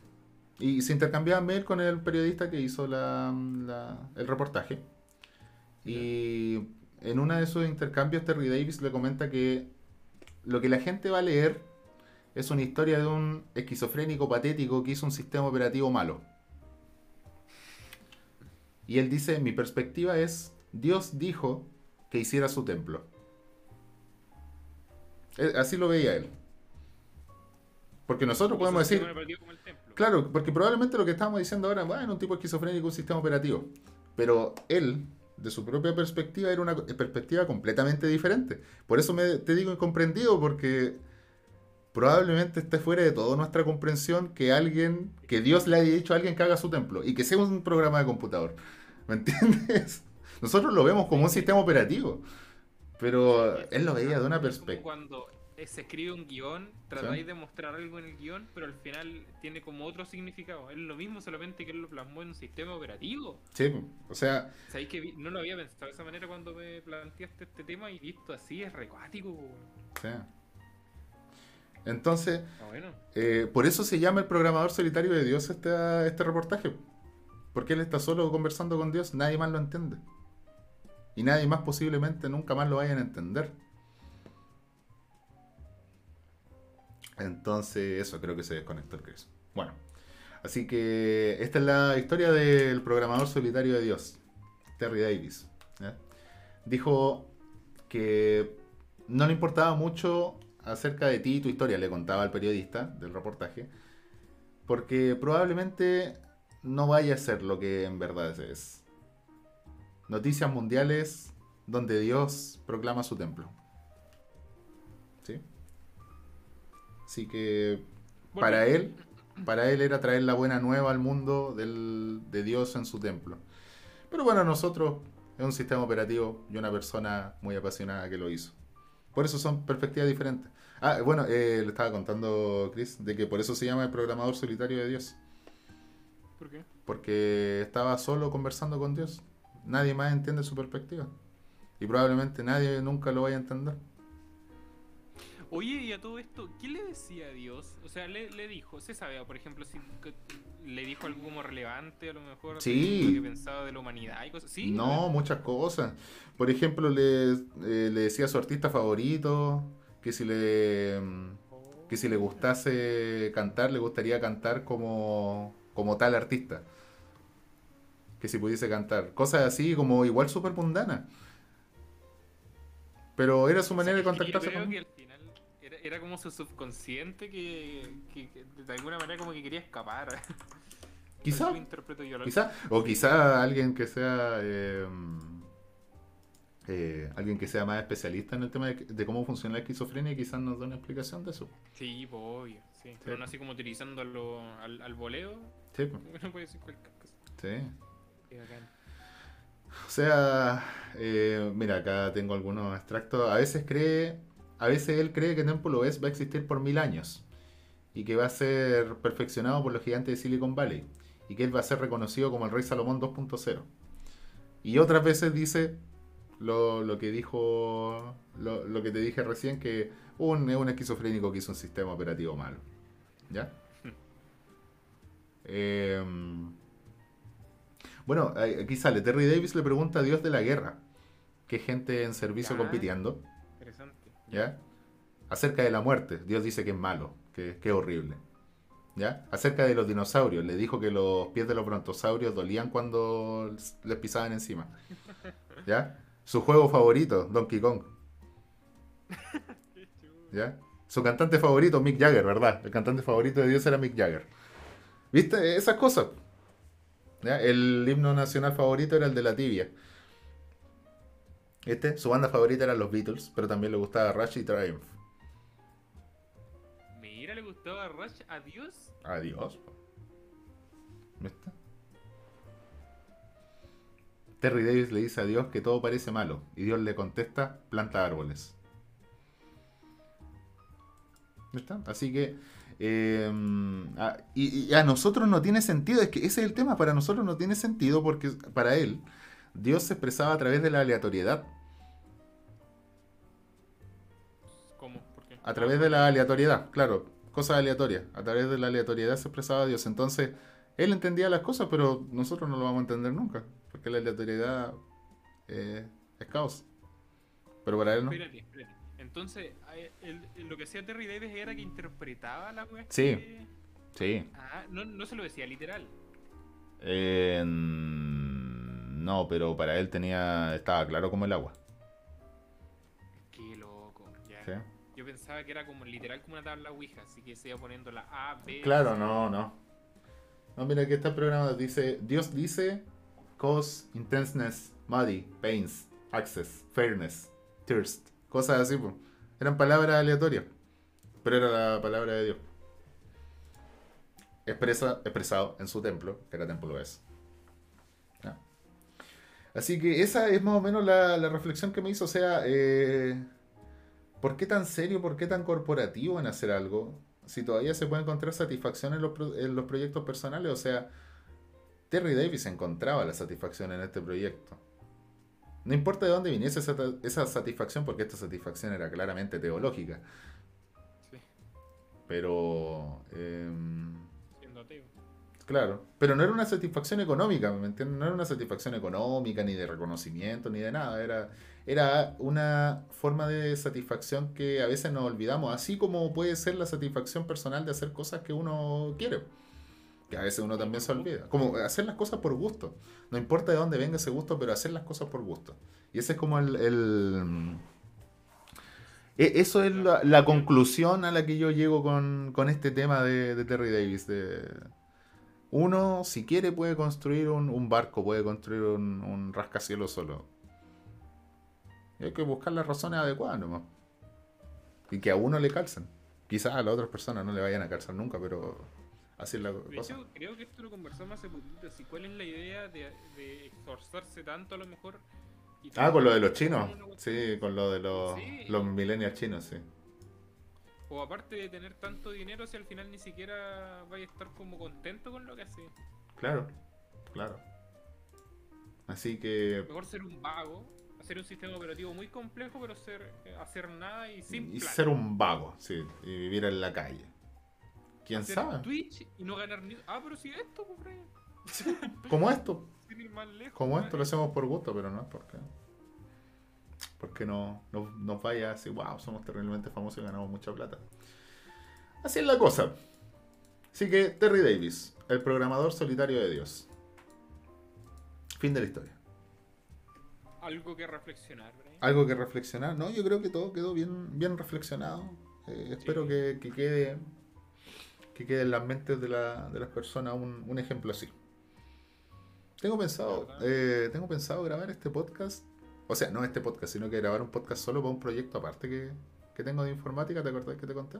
y se intercambiaba mail con el periodista que hizo la, la- el reportaje. Y en uno de esos intercambios, Terry Davis le comenta que lo que la gente va a leer es una historia de un esquizofrénico patético que hizo un sistema operativo malo. Y él dice, mi perspectiva es, Dios dijo que hiciera su templo. Eh, Así lo veía él. Porque nosotros podemos decir, Claro, porque probablemente lo que estamos diciendo ahora, bueno, un tipo esquizofrénico, un sistema operativo. Pero él, de su propia perspectiva, era una perspectiva completamente diferente. Por eso me, te digo incomprendido, porque probablemente esté fuera de toda nuestra comprensión que alguien, que Dios le haya dicho a alguien que haga su templo y que sea un programa de computador. ¿Me entiendes? Nosotros lo vemos como un sistema operativo. Pero él lo veía de una perspectiva. Cuando eh, se escribe un guion, tratáis de mostrar algo en el guion, pero al final tiene como otro significado. Es lo mismo, solamente que él lo plasmó en un sistema operativo. Sí, o sea, Sabéis que no lo había pensado de esa manera cuando me planteaste este tema y visto así es recuático. sí. Entonces, Ah, bueno. Eh, por eso se llama el programador solitario de Dios este, este reportaje. Porque él está solo conversando con Dios, nadie más lo entiende. Y nadie más posiblemente nunca más lo vayan a entender. Entonces, eso, creo que se desconectó el Chris. Bueno, así que esta es la historia del programador solitario de Dios, Terry Davis. Dijo que no le importaba mucho acerca de ti y tu historia, le contaba al periodista del reportaje, porque probablemente no vaya a ser lo que en verdad es. Noticias mundiales donde Dios proclama su templo. Así que Bueno. para él, para él era traer la buena nueva al mundo del- de Dios en su templo. Pero bueno, nosotros es un sistema operativo y una persona muy apasionada que lo hizo. Por eso son perspectivas diferentes. Ah, bueno, eh, le estaba contando Chris de que por eso se llama el programador solitario de Dios. ¿Por qué? Porque estaba solo conversando con Dios. Nadie más entiende su perspectiva. Y probablemente nadie nunca lo vaya a entender. Oye, y a todo esto, ¿qué le decía a Dios? O sea, le, le dijo, se sabe, por ejemplo, si le dijo algo como relevante, a lo mejor, Sí. que pensaba de la humanidad y cosas así. No, muchas cosas. Por ejemplo, le, eh, le decía a su artista favorito que si le mm, que si le gustase cantar, le gustaría cantar como, como tal artista. Que si pudiese cantar. Cosas así como igual súper mundanas. Pero era su manera de contactarse Yo creo con que al final era, como su subconsciente que, que- que de alguna manera como que quería escapar. Quizá, quizá, o quizá alguien que sea eh, eh, alguien que sea más especialista en el tema de, de cómo funciona la esquizofrenia y quizás nos dé una explicación de eso. Sí, pues obvio, sí. Pero no así como utilizando lo- al, al voleo, Sí, pues, no puede decir cualquier cosa. sí. Qué bacán. O sea, eh, mira, acá tengo algunos extractos. A veces cree, a veces él cree que Temple OS va a existir por mil años y que va a ser perfeccionado por los gigantes de Silicon Valley y que él va a ser reconocido como el Rey Salomón 2.0. Y otras veces dice lo, lo que dijo, lo, lo que te dije recién, que un, es un esquizofrénico que hizo un sistema operativo malo. ¿Ya? Em, bueno, aquí sale. Terry Davis le pregunta a Dios de la guerra. Que gente en servicio Ya. compitiendo. ¿Ya? Acerca de la muerte. Dios dice que es malo. Que, que es horrible. ¿Ya? Acerca de los dinosaurios. Le dijo que los pies de los brontosaurios dolían cuando les pisaban encima. ¿Ya? Su juego favorito, Donkey Kong. ¿Ya? Su cantante favorito, Mick Jagger, ¿verdad? El cantante favorito de Dios era Mick Jagger. ¿Viste? Esas cosas. ¿Ya? El himno nacional favorito era el de la tibia. Este, su banda favorita eran los Beatles, pero también le gustaba Rush y Triumph. Mira, le gustaba Rush. Adiós. Adiós. ¿Viste? Terry Davis le dice a Dios que todo parece malo y Dios le contesta, planta árboles. ¿Viste? Así que eh, a, y, y a nosotros no tiene sentido, es que ese es el tema, para nosotros no tiene sentido porque para él Dios se expresaba a través de la aleatoriedad, ¿Cómo? ¿Por qué? a través de la aleatoriedad, claro, cosas aleatorias, a través de la aleatoriedad se expresaba Dios, entonces él entendía las cosas, pero nosotros no lo vamos a entender nunca, porque la aleatoriedad eh, es caos, pero para él no. Espérate, espérate. Entonces, lo que hacía Terry Davis era que interpretaba la wea. Sí. que- Sí. Ah, no, no se lo decía literal. Eh, no, pero para él tenía estaba claro como el agua. Qué loco. Ya. ¿sí? Yo pensaba que era como literal como una tabla Ouija, así que se iba poniendo la A, B. Claro, C. no, no. No, mira, aquí está el programa. Dice, Dios dice, cause, intenseness, muddy, pains, access, fairness, thirst. Cosas así, pues. Eran palabras aleatorias. Pero era la palabra de Dios. Expresa, expresado en su templo, que era templo es. Así que esa es más o menos la, la reflexión que me hizo. O sea, eh, ¿por qué tan serio, por qué tan corporativo en hacer algo? Si todavía se puede encontrar satisfacción en los, pro- en los proyectos personales. O sea, Terry Davis encontraba la satisfacción en este proyecto. No importa de dónde viniese esa, esa satisfacción, porque esta satisfacción era claramente teológica. Sí, Pero... em. Claro, pero no era una satisfacción económica, ¿me entiendes? No era una satisfacción económica, ni de reconocimiento, ni de nada. Era, era una forma de satisfacción que a veces nos olvidamos, así como puede ser la satisfacción personal de hacer cosas que uno quiere, que a veces uno también se olvida. Como hacer las cosas por gusto. No importa de dónde venga ese gusto, pero hacer las cosas por gusto. Y ese es como el... el- e- Eso es la, la conclusión a la que yo llego con, con este tema de, de Terry Davis, de, uno, si quiere, puede construir un, un barco, puede construir un, un rascacielos solo. Y hay que buscar las razones adecuadas nomás. Y que a uno le calzan. Quizás a las otras personas no le vayan a calzar nunca, pero así es la De cosa. hecho, creo que esto lo conversamos hace poquito. Si ¿Cuál es la idea de, de esforzarse tanto a lo mejor? y Ah, con lo de los chinos. Sí, con lo de los, Sí. los millennials chinos, sí. O aparte de tener tanto dinero, si al final ni siquiera vaya a estar como contento con lo que hace. Claro, claro. Así que... Mejor ser un vago, hacer un sistema operativo muy complejo, pero ser, eh, hacer nada y sin Y plan. ser un vago, sí. Y vivir en la calle. ¿Quién Hacer sabe? Twitch y no ganar ni. Ah, pero si esto, pues, Como esto. sin ir más lejos. Como esto lo hacemos por gusto, pero no es porque. Porque no, no nos vaya así, wow, somos terriblemente famosos y ganamos mucha plata. Así es la cosa. Así que Terry Davis, el programador solitario de Dios. Fin de la historia. Algo que reflexionar, Brian. ¿Algo que reflexionar? No, yo creo que todo quedó bien, bien reflexionado. Eh, espero Sí. que, que quede que quede en las mentes de, la- de las personas un, un ejemplo así. Tengo pensado, eh, tengo pensado grabar este podcast. O sea, no este podcast, sino que grabar un podcast solo para un proyecto aparte que, que tengo de informática. ¿Te acordás que te conté?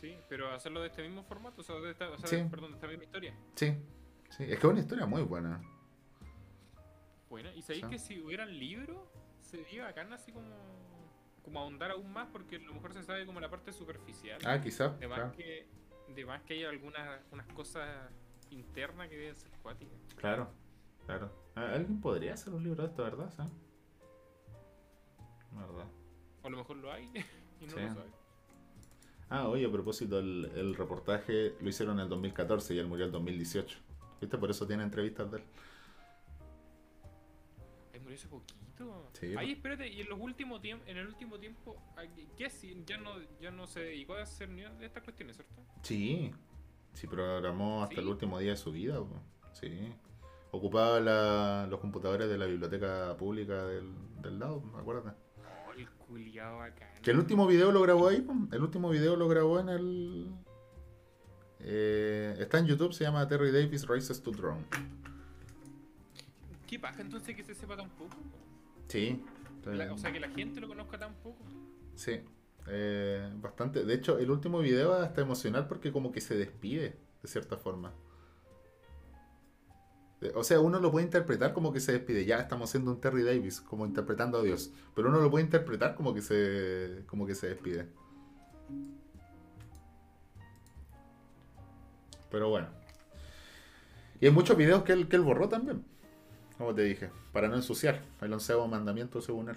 Sí, pero hacerlo de este mismo formato, o sea, de esta, o sea, Sí. perdón, de esta misma historia. Sí, sí. Es que es una historia muy buena. Bueno, y sabéis Sí. que si hubieran libros, sería bacán así como, como ahondar aún más, porque a lo mejor se sabe como la parte superficial. Ah, quizás. de más Claro, que, de más que hay algunas unas cosas internas que deben ser cuáticas. claro. claro. Ah, Alguien podría hacer un libro de esto, ¿verdad? ¿Sí? ¿Verdad? O a lo mejor lo hay y no Sí. lo sabe. Ah, oye, a propósito, el, el reportaje lo hicieron en el 2014 y él murió en el 2018. ¿Viste? Por eso tiene entrevistas de él. Ay, murió hace poquito. Sí, Ay, po. espérate, y en los últimos en el último tiempo, ay, ¿qué? Ya no, ya no se dedicó a hacer ni de estas cuestiones, ¿cierto? Sí, sí programó hasta ¿Sí? el último día de su vida. po. Sí. Ocupaba la- los computadores de la biblioteca pública del, del lado, acuérdate. Bacán. Que el último video lo grabó ahí, el último video lo grabó en el... eh, está en YouTube, se llama Terry Davis Races to Drone. ¿Qué pasa entonces que se sepa tan poco? Sí. La- o sea, que la gente lo conozca tan poco. Sí, eh, bastante. De hecho, el último video hasta emocional porque como que se despide, de cierta forma. Eh, O sea, uno lo puede interpretar como que se despide. Ya estamos haciendo un Terry Davis, como interpretando a Dios. Pero uno lo puede interpretar como que se, como que se despide. Pero bueno. Y hay muchos videos que él, que él borró también. Como te dije, para no ensuciar. El onceavo mandamiento según él.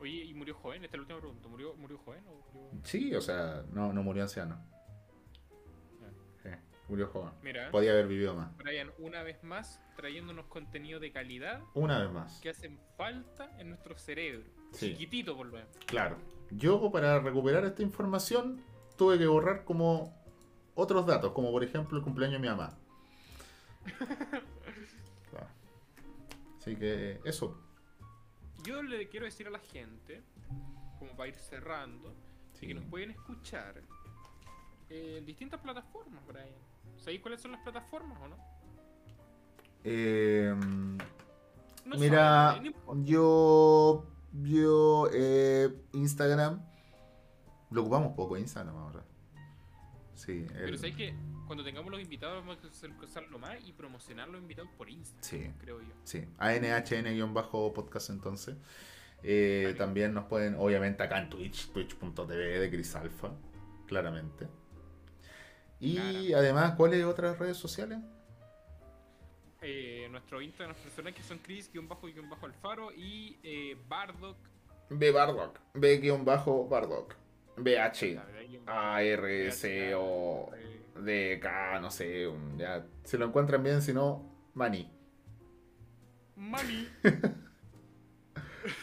Oye, ¿y murió joven? Esta es la última pregunta. ¿Murió, murió joven o murió...? Sí, o sea, no, no murió anciano. Murió joven. Mira, Podía haber vivido más. Brian, una vez más, trayéndonos contenido de calidad Una vez más. que hacen falta en nuestro cerebro. Sí. Chiquitito, por lo menos. Claro. Yo para recuperar esta información tuve que borrar como otros datos, como por ejemplo el cumpleaños de mi mamá. Claro. Así que eso. Yo le quiero decir a la gente, como para ir cerrando, Sí. que nos pueden escuchar eh, en distintas plataformas, Brian. ¿Sabéis cuáles son las plataformas o no? Eh, No mira, importa. yo, yo, eh, Instagram, lo ocupamos poco Instagram ahora. Sí, Pero el- sabéis que cuando tengamos los invitados vamos a usarlo más y promocionar los invitados por Instagram, Sí. creo yo. Sí, ANHN-podcast entonces. Eh. También nos pueden, obviamente, acá en Twitch, twitch.tv de Grisalfa, claramente. Y Claramente. además, ¿cuáles otras redes sociales? Eh, nuestro Instagram personal que son Chris-Alfaro y eh, Bardock. B Bardock, BH, verdad, guion A, R, C, O, eh, D, K, no sé, ya, si lo encuentran bien, si no, Mani. Mami.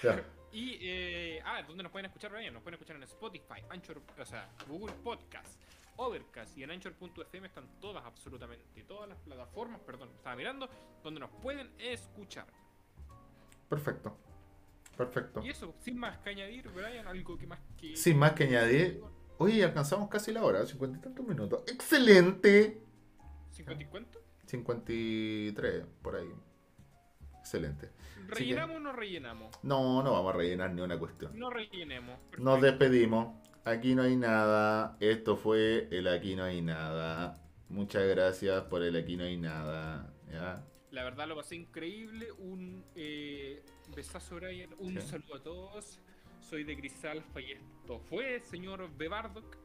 Ya. Y, eh, ah, ¿dónde nos pueden escuchar, Brian? Nos pueden escuchar en Spotify, Anchor, o sea, Google Podcast, Overcast y en Anchor.fm están todas, absolutamente todas las plataformas, perdón, estaba mirando, donde nos pueden escuchar. Perfecto, perfecto. Y eso, sin más que añadir, Brian, algo que más que... Sin más que añadir, oye, alcanzamos casi la hora, cincuenta y tantos minutos. ¡Excelente! ¿50 y cuánto? 53, por ahí. Excelente. que- ¿Rellenamos o no rellenamos? No, no vamos a rellenar ni una cuestión. No rellenemos. Nos despedimos. Aquí no hay nada. Esto fue el Aquí no hay nada. Muchas gracias por el Aquí no hay nada. ¿ya? La verdad lo pasé increíble. Un eh, besazo, Brian. Un Sí. saludo a todos. Soy de Grisalfa y esto fue señor Bebardock.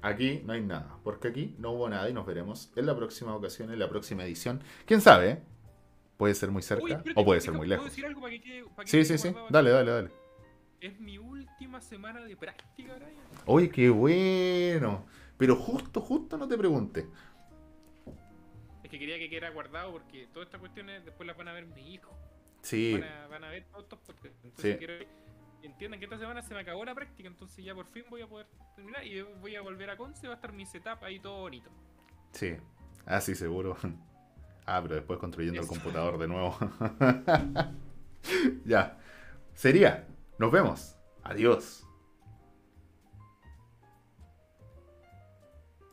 Aquí no hay nada. Porque aquí no hubo nada y nos veremos en la próxima ocasión, en la próxima edición. ¿Quién sabe? Puede ser muy cerca Uy, o puede ser muy ¿puedo lejos. decir algo para que quede- para que Sí, sí, sí. Dale, dale, dale. Es mi última semana de práctica, Brian. Oye, qué bueno. Pero justo, justo no te pregunté. Es que quería que quedara guardado porque todas estas cuestiones después las van a ver mis hijos. Sí, Van, a, van a ver todos estos podcasts. Entonces Sí. quiero que entiendan que esta semana se me acabó la práctica. Entonces ya por fin voy a poder terminar y voy a volver a Conce. Va a estar mi setup ahí todo bonito. sí. Ah, sí, seguro. Ah, pero después construyendo el computador de nuevo. ya. Sería. Nos vemos. Adiós.